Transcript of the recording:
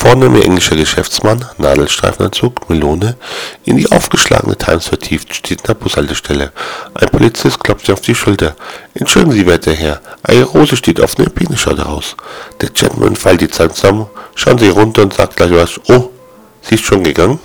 vornehme englischer Geschäftsmann, Nadelstreifenanzug, Melone, in die aufgeschlagene Times vertieft, steht in der Bushaltestelle. Ein Polizist klopft ihm auf die Schulter. Entschuldigen Sie, werter Herr, eine Rose steht auf, dem Biene schaut heraus. Der Gentleman fällt die Zeit zusammen, schauen Sie runter und sagt gleich was. Oh, sie ist schon gegangen?